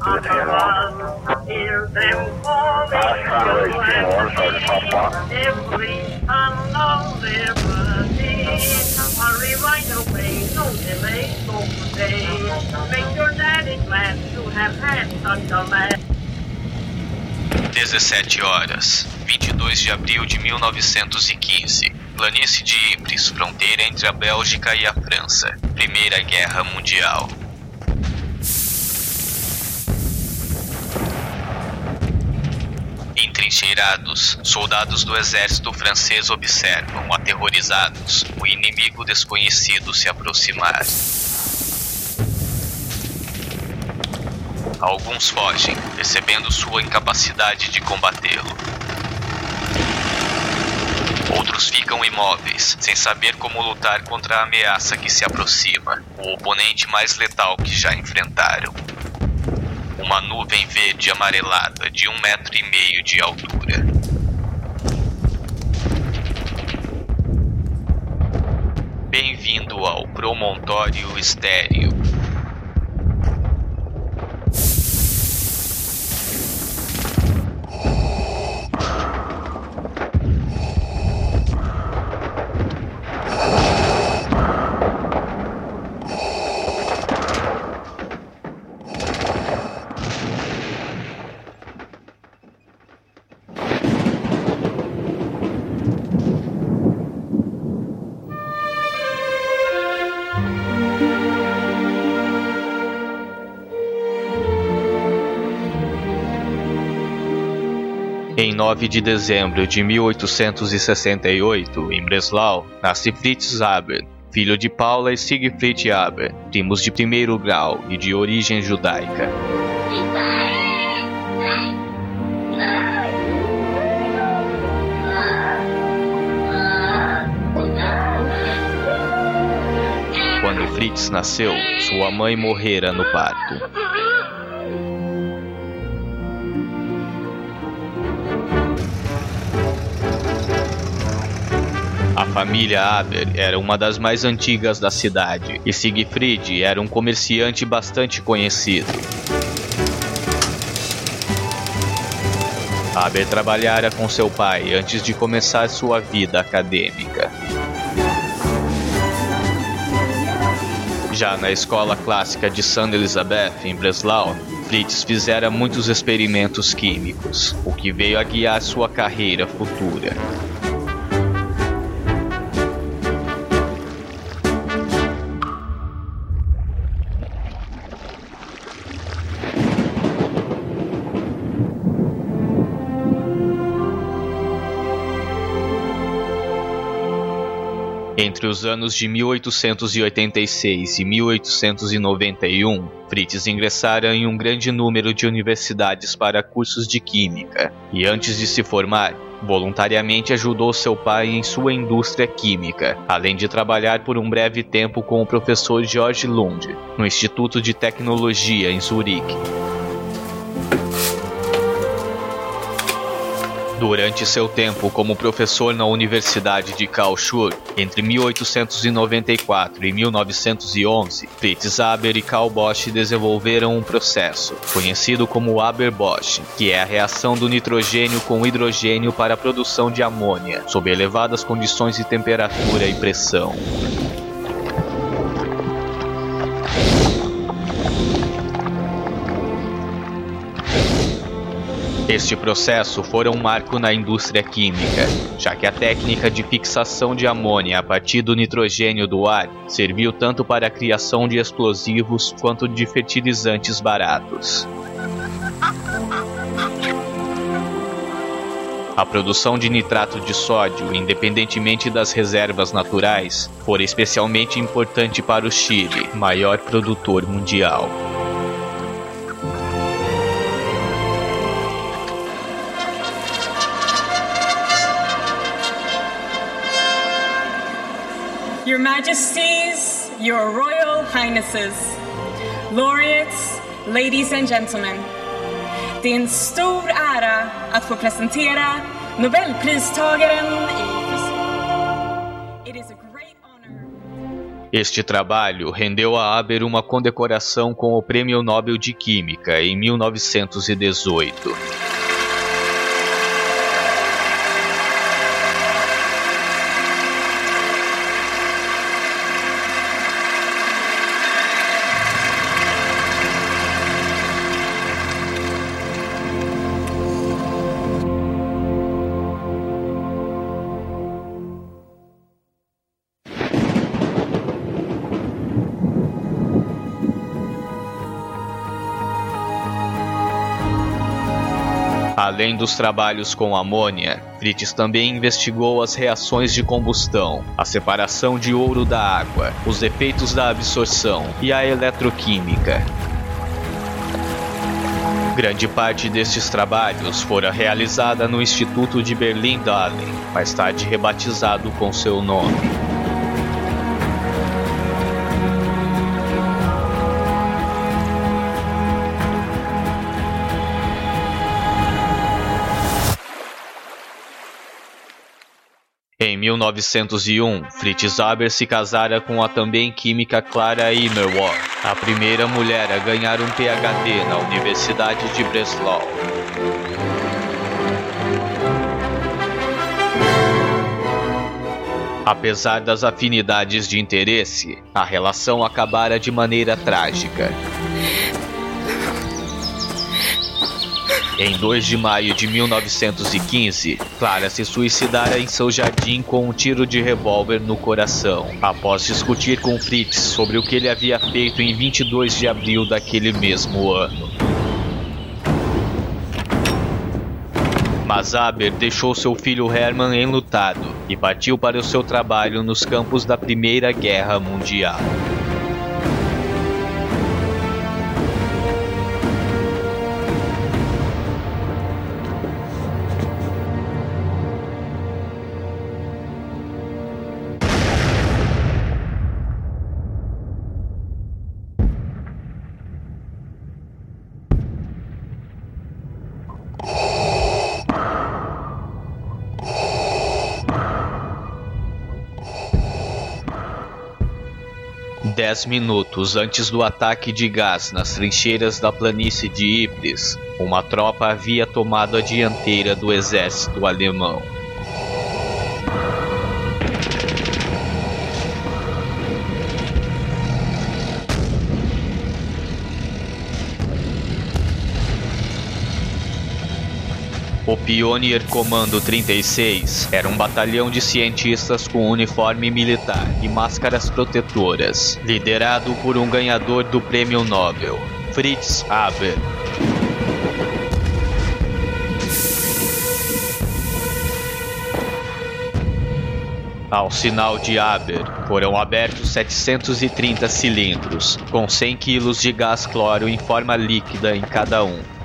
children. Every son of liberty. Hurry right away, no to have had such a man. 17 horas, 22 de abril de 1915. Planície de Ypres, fronteira entre a Bélgica e a França. Primeira Guerra Mundial. Entrincheirados, soldados do exército francês observam, aterrorizados, o inimigo desconhecido se aproximar. Alguns fogem, percebendo sua incapacidade de combatê-lo. Outros ficam imóveis, sem saber como lutar contra a ameaça que se aproxima, o oponente mais letal que já enfrentaram. Uma nuvem verde amarelada de um metro e meio de altura. Bem-vindo ao Promontório Estéreo. 9 de dezembro de 1868, em Breslau, nasce Fritz Haber, filho de Paula e Siegfried Haber, primos de primeiro grau e de origem judaica. Quando Fritz nasceu, sua mãe morrera no parto. Família Aber era uma das mais antigas da cidade e Siegfried era um comerciante bastante conhecido. Aber trabalhara com seu pai antes de começar sua vida acadêmica. Já na escola clássica de St. Elizabeth, em Breslau, Fritz fizera muitos experimentos químicos, o que veio a guiar sua carreira futura. Entre os anos de 1886 e 1891, Fritz ingressara em um grande número de universidades para cursos de química, e antes de se formar, voluntariamente ajudou seu pai em sua indústria química, além de trabalhar por um breve tempo com o professor George Lund, no Instituto de Tecnologia em Zurique. Durante seu tempo como professor na Universidade de Karlsruhe, entre 1894 e 1911, Fritz Haber e Karl Bosch desenvolveram um processo, conhecido como Haber-Bosch, que é a reação do nitrogênio com hidrogênio para a produção de amônia, sob elevadas condições de temperatura e pressão. Este processo foi um marco na indústria química, já que a técnica de fixação de amônia a partir do nitrogênio do ar serviu tanto para a criação de explosivos quanto de fertilizantes baratos. A produção de nitrato de sódio, independentemente das reservas naturais, foi especialmente importante para o Chile, maior produtor mundial. Majesties, Your Royal Highnesses, Laureates, Ladies and Gentlemen. Det är en stor ära att få presentera Nobelpristagaren i. Este trabalho rendeu a Haber uma condecoração com o Prêmio Nobel de Química em 1918. Além dos trabalhos com amônia, Fritz também investigou as reações de combustão, a separação de ouro da água, os efeitos da absorção e a eletroquímica. Grande parte destes trabalhos fora realizada no Instituto de Berlin-Dahlem, mais tarde rebatizado com seu nome. 1901, Fritz Haber se casara com a também química Clara Immerwahr, a primeira mulher a ganhar um PhD na Universidade de Breslau. Apesar das afinidades de interesse, a relação acabara de maneira trágica. Em 2 de maio de 1915, Clara se suicidara em seu jardim com um tiro de revólver no coração, após discutir com Fritz sobre o que ele havia feito em 22 de abril daquele mesmo ano. Mas Aber deixou seu filho Hermann enlutado e partiu para o seu trabalho nos campos da Primeira Guerra Mundial. Dez minutos antes do ataque de gás nas trincheiras da planície de Ypres, uma tropa havia tomado a dianteira do exército alemão. O Pioneer Comando 36 era um batalhão de cientistas com uniforme militar e máscaras protetoras, liderado por um ganhador do Prêmio Nobel, Fritz Haber. Ao sinal de Haber, foram abertos 730 cilindros, com 100 kg de gás cloro em forma líquida em cada um.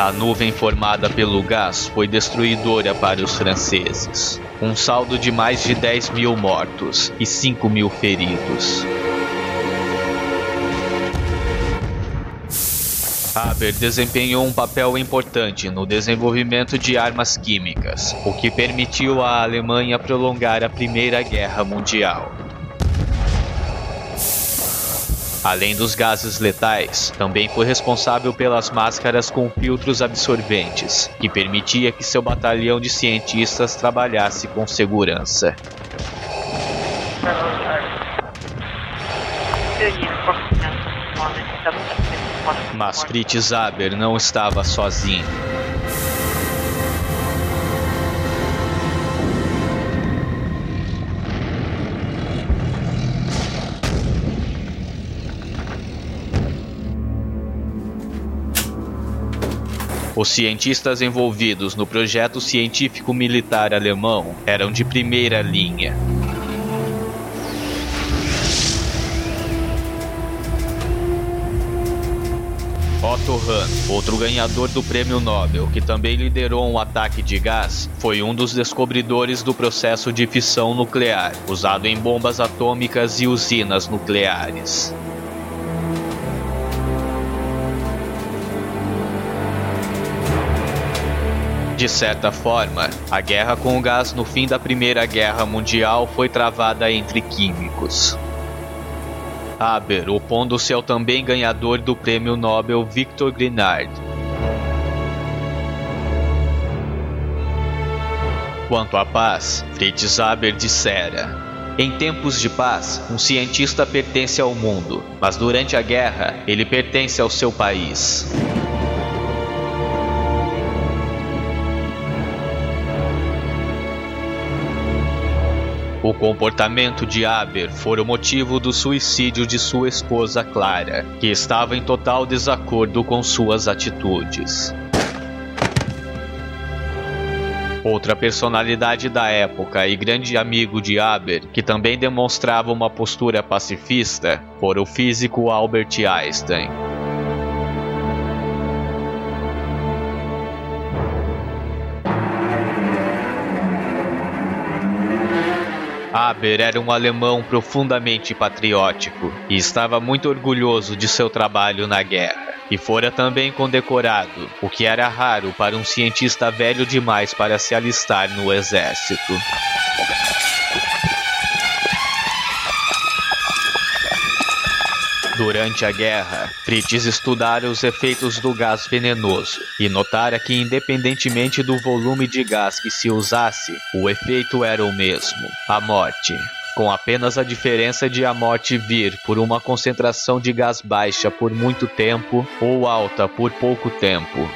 A nuvem formada pelo gás foi destruidora para os franceses. Um saldo de mais de 10 mil mortos e 5 mil feridos. Haber desempenhou um papel importante no desenvolvimento de armas químicas, o que permitiu à Alemanha prolongar a Primeira Guerra Mundial. Além dos gases letais, também foi responsável pelas máscaras com filtros absorventes, que permitia que seu batalhão de cientistas trabalhasse com segurança. Mas Fritz Haber não estava sozinho. Os cientistas envolvidos no projeto científico militar alemão eram de primeira linha. Otto Hahn, outro ganhador do Prêmio Nobel, que também liderou um ataque de gás, foi um dos descobridores do processo de fissão nuclear, usado em bombas atômicas e usinas nucleares. De certa forma, a guerra com o gás no fim da Primeira Guerra Mundial foi travada entre químicos. Haber opondo-se ao também ganhador do prêmio Nobel Victor Grignard. Quanto à paz, Fritz Haber dissera: Em tempos de paz, um cientista pertence ao mundo, mas durante a guerra, ele pertence ao seu país. O comportamento de Aber foi o motivo do suicídio de sua esposa Clara, que estava em total desacordo com suas atitudes. Outra personalidade da época e grande amigo de Aber, que também demonstrava uma postura pacifista, foi o físico Albert Einstein. Haber era um alemão profundamente patriótico e estava muito orgulhoso de seu trabalho na guerra. E fora também condecorado, o que era raro para um cientista velho demais para se alistar no exército. Durante a guerra, Fritz estudara os efeitos do gás venenoso e notara que, independentemente do volume de gás que se usasse, o efeito era o mesmo: a morte. Com apenas a diferença de a morte vir por uma concentração de gás baixa por muito tempo ou alta por pouco tempo.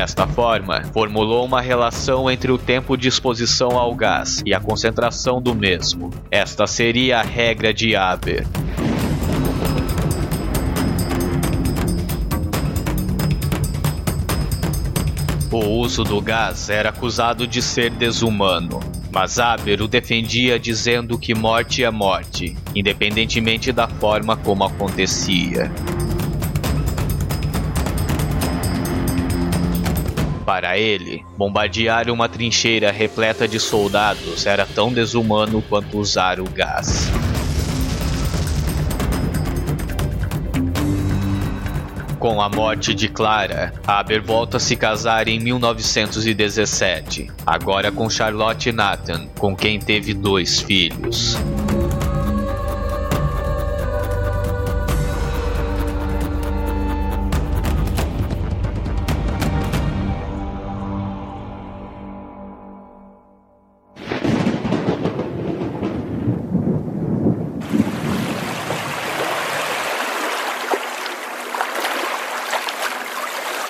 Desta forma, formulou uma relação entre o tempo de exposição ao gás e a concentração do mesmo. Esta seria a regra de Haber. O uso do gás era acusado de ser desumano, mas Haber o defendia dizendo que morte é morte, independentemente da forma como acontecia. Para ele, bombardear uma trincheira repleta de soldados era tão desumano quanto usar o gás. Com a morte de Clara, Haber volta a se casar em 1917, agora com Charlotte Nathan, com quem teve dois filhos.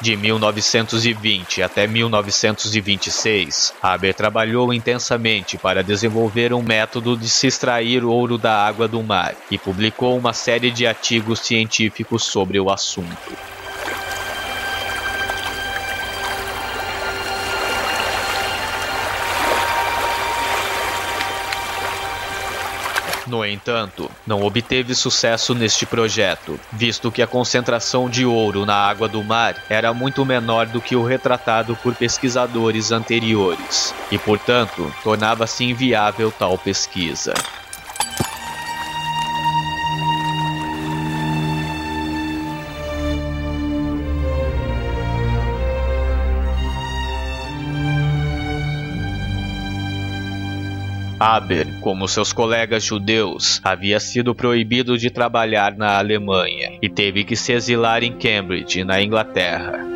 De 1920 até 1926, Haber trabalhou intensamente para desenvolver um método de se extrair ouro da água do mar e publicou uma série de artigos científicos sobre o assunto. No entanto, não obteve sucesso neste projeto, visto que a concentração de ouro na água do mar era muito menor do que o retratado por pesquisadores anteriores, e portanto tornava-se inviável tal pesquisa. Haber, como seus colegas judeus, havia sido proibido de trabalhar na Alemanha e teve que se exilar em Cambridge, na Inglaterra.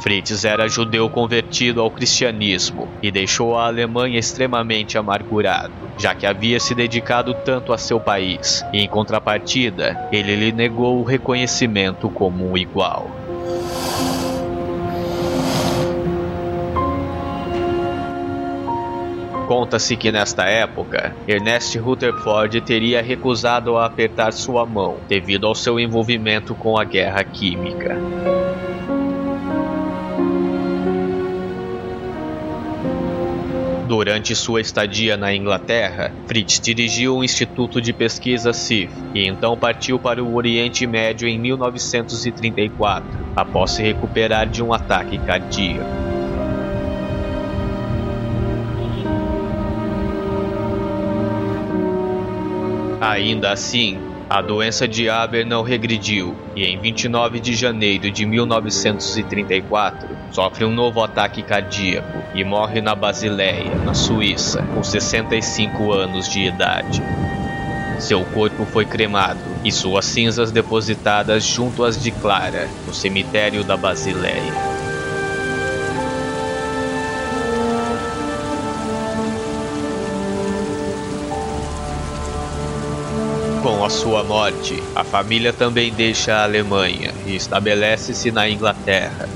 Fritz era judeu convertido ao cristianismo e deixou a Alemanha extremamente amargurado, já que havia se dedicado tanto a seu país, e em contrapartida, ele lhe negou o reconhecimento como um igual. Conta-se que nesta época, Ernest Rutherford teria recusado a apertar sua mão devido ao seu envolvimento com a guerra química. Durante sua estadia na Inglaterra, Fritz dirigiu o Instituto de Pesquisa CIF e então partiu para o Oriente Médio em 1934, após se recuperar de um ataque cardíaco. Ainda assim, a doença de Aber não regrediu e em 29 de janeiro de 1934 sofre um novo ataque cardíaco e morre na Basileia, na Suíça, com 65 anos de idade. Seu corpo foi cremado e suas cinzas depositadas junto às de Clara, no cemitério da Basileia. Sua morte, a família também deixa a Alemanha e estabelece-se na Inglaterra.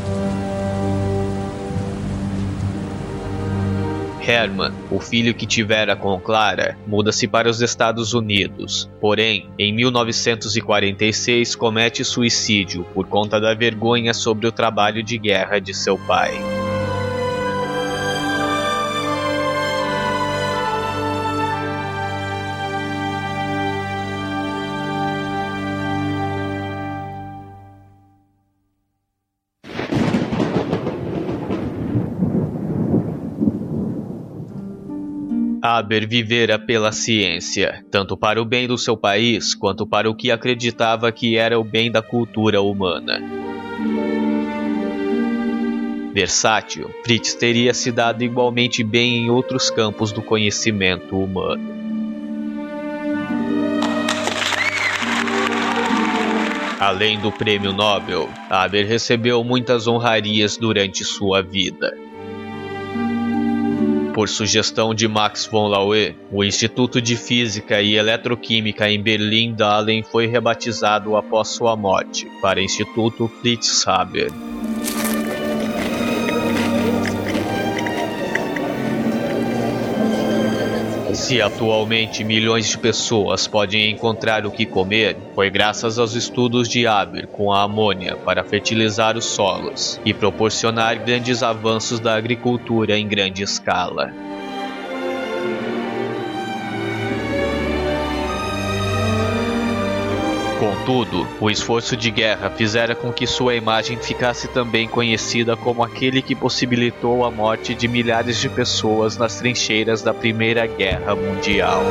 Herman, o filho que tivera com Clara, muda-se para os Estados Unidos. Porém, em 1946 comete suicídio por conta da vergonha sobre o trabalho de guerra de seu pai. Aber vivera pela ciência, tanto para o bem do seu país quanto para o que acreditava que era o bem da cultura humana. Versátil, Fritz teria se dado igualmente bem em outros campos do conhecimento humano. Além do prêmio Nobel, Aber recebeu muitas honrarias durante sua vida. Por sugestão de Max von Laue, o Instituto de Física e Eletroquímica em Berlim-Dahlem foi rebatizado após sua morte para Instituto Fritz Haber. Se atualmente milhões de pessoas podem encontrar o que comer, foi graças aos estudos de Haber com a amônia para fertilizar os solos e proporcionar grandes avanços da agricultura em grande escala. Contudo, o esforço de guerra fizera com que sua imagem ficasse também conhecida como aquele que possibilitou a morte de milhares de pessoas nas trincheiras da Primeira Guerra Mundial.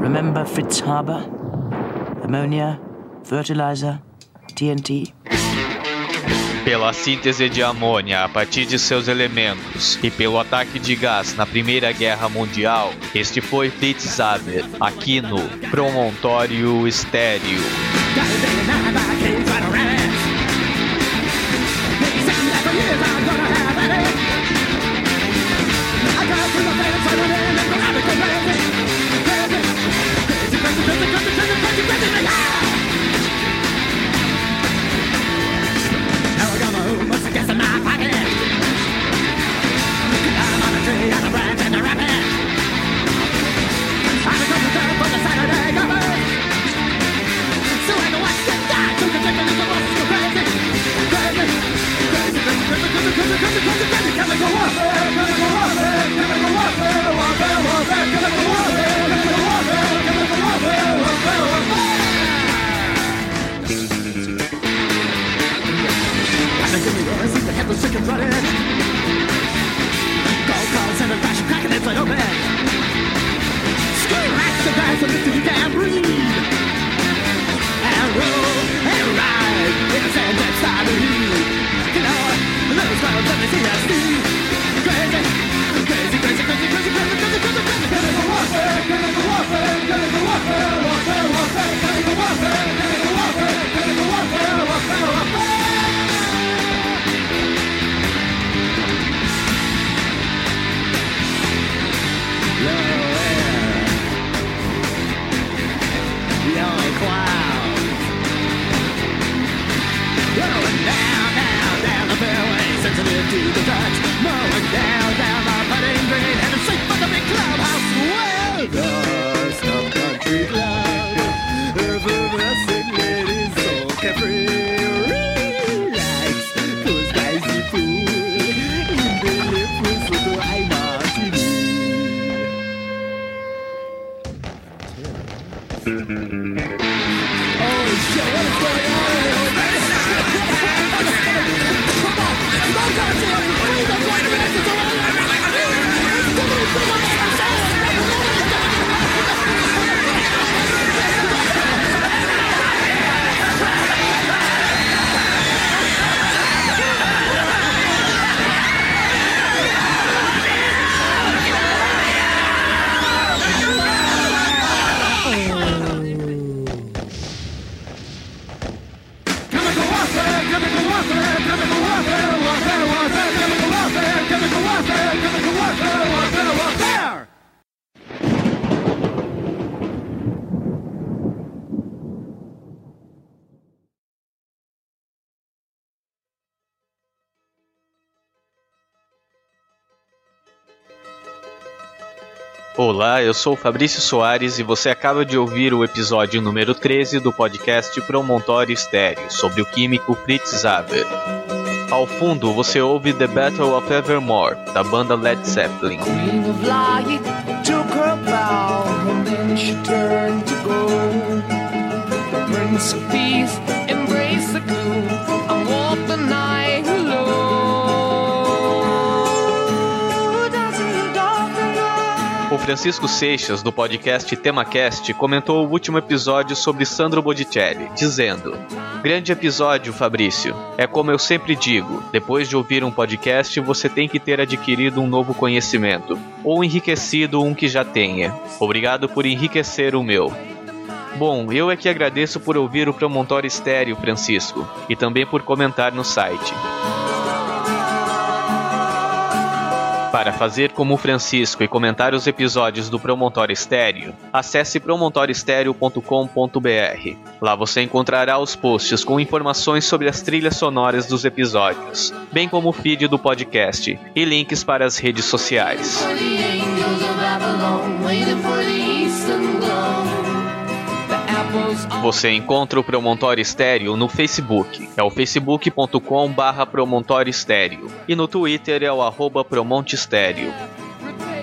Remember Fritz Haber? Ammonia, fertilizer, TNT. Pela síntese de amônia a partir de seus elementos e pelo ataque de gás na Primeira Guerra Mundial, este foi Fritz Haber, aqui no Promontório Estéreo. Olá, eu sou Fabrício Soares e você acaba de ouvir o episódio número 13 do podcast Promontório Estéreo sobre o químico Fritz Zaber. Ao fundo você ouve The Battle of Evermore, da banda Led Zeppelin. Francisco Seixas, do podcast TemaCast, comentou o último episódio sobre Sandro Botticelli, dizendo: Grande episódio, Fabrício. É como eu sempre digo: depois de ouvir um podcast, você tem que ter adquirido um novo conhecimento, ou enriquecido um que já tenha. Obrigado por enriquecer o meu. Bom, eu é que agradeço por ouvir o Promontório Estéreo, Francisco, e também por comentar no site. Para fazer como Francisco e comentar os episódios do Promontório Estéreo, acesse promontorioestereo.com.br. Lá você encontrará os posts com informações sobre as trilhas sonoras dos episódios, bem como o feed do podcast e links para as redes sociais. Você encontra o Promontório Estéreo no Facebook, é o facebook.com barra Promontório Estéreo, e no Twitter é o arroba Promonte Estéreo.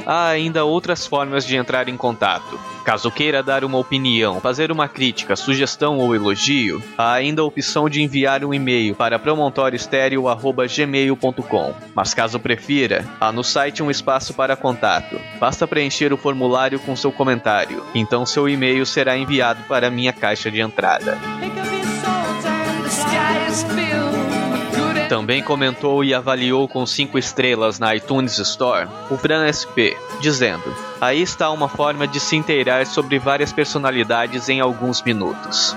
Há ainda outras formas de entrar em contato. Caso queira dar uma opinião, fazer uma crítica, sugestão ou elogio, há ainda a opção de enviar um e-mail para promontorioestereo.gmail.com. Mas caso prefira, há no site um espaço para contato. Basta preencher o formulário com seu comentário, então seu e-mail será enviado para minha caixa de entrada. Também comentou e avaliou com 5 estrelas na iTunes Store o Fran SP, dizendo: Aí está uma forma de se inteirar sobre várias personalidades em alguns minutos.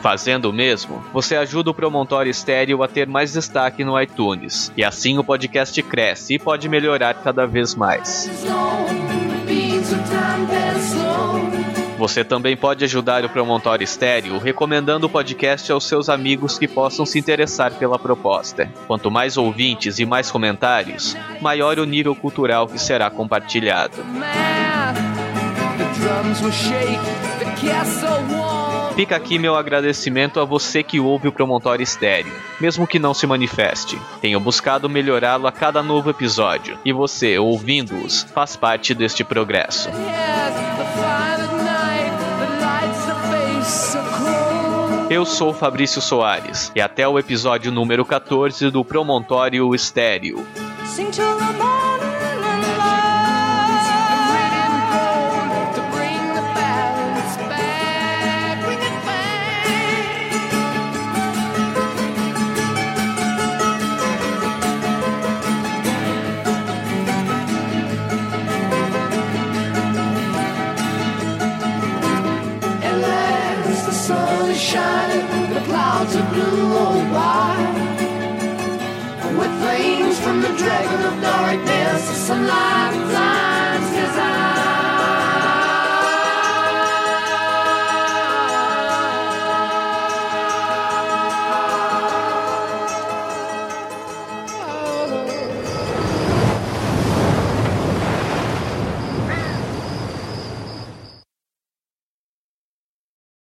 Fazendo o mesmo, você ajuda o Promontório Estéreo a ter mais destaque no iTunes, e assim o podcast cresce e pode melhorar cada vez mais. Você também pode ajudar o Promontório Estéreo recomendando o podcast aos seus amigos que possam se interessar pela proposta. Quanto mais ouvintes e mais comentários, maior o nível cultural que será compartilhado. Fica aqui meu agradecimento a você que ouve o Promontório Estéreo, mesmo que não se manifeste. Tenho buscado melhorá-lo a cada novo episódio, e você, ouvindo-os, faz parte deste progresso. Eu sou Fabrício Soares, e até o episódio número 14 do Promontório Estéreo.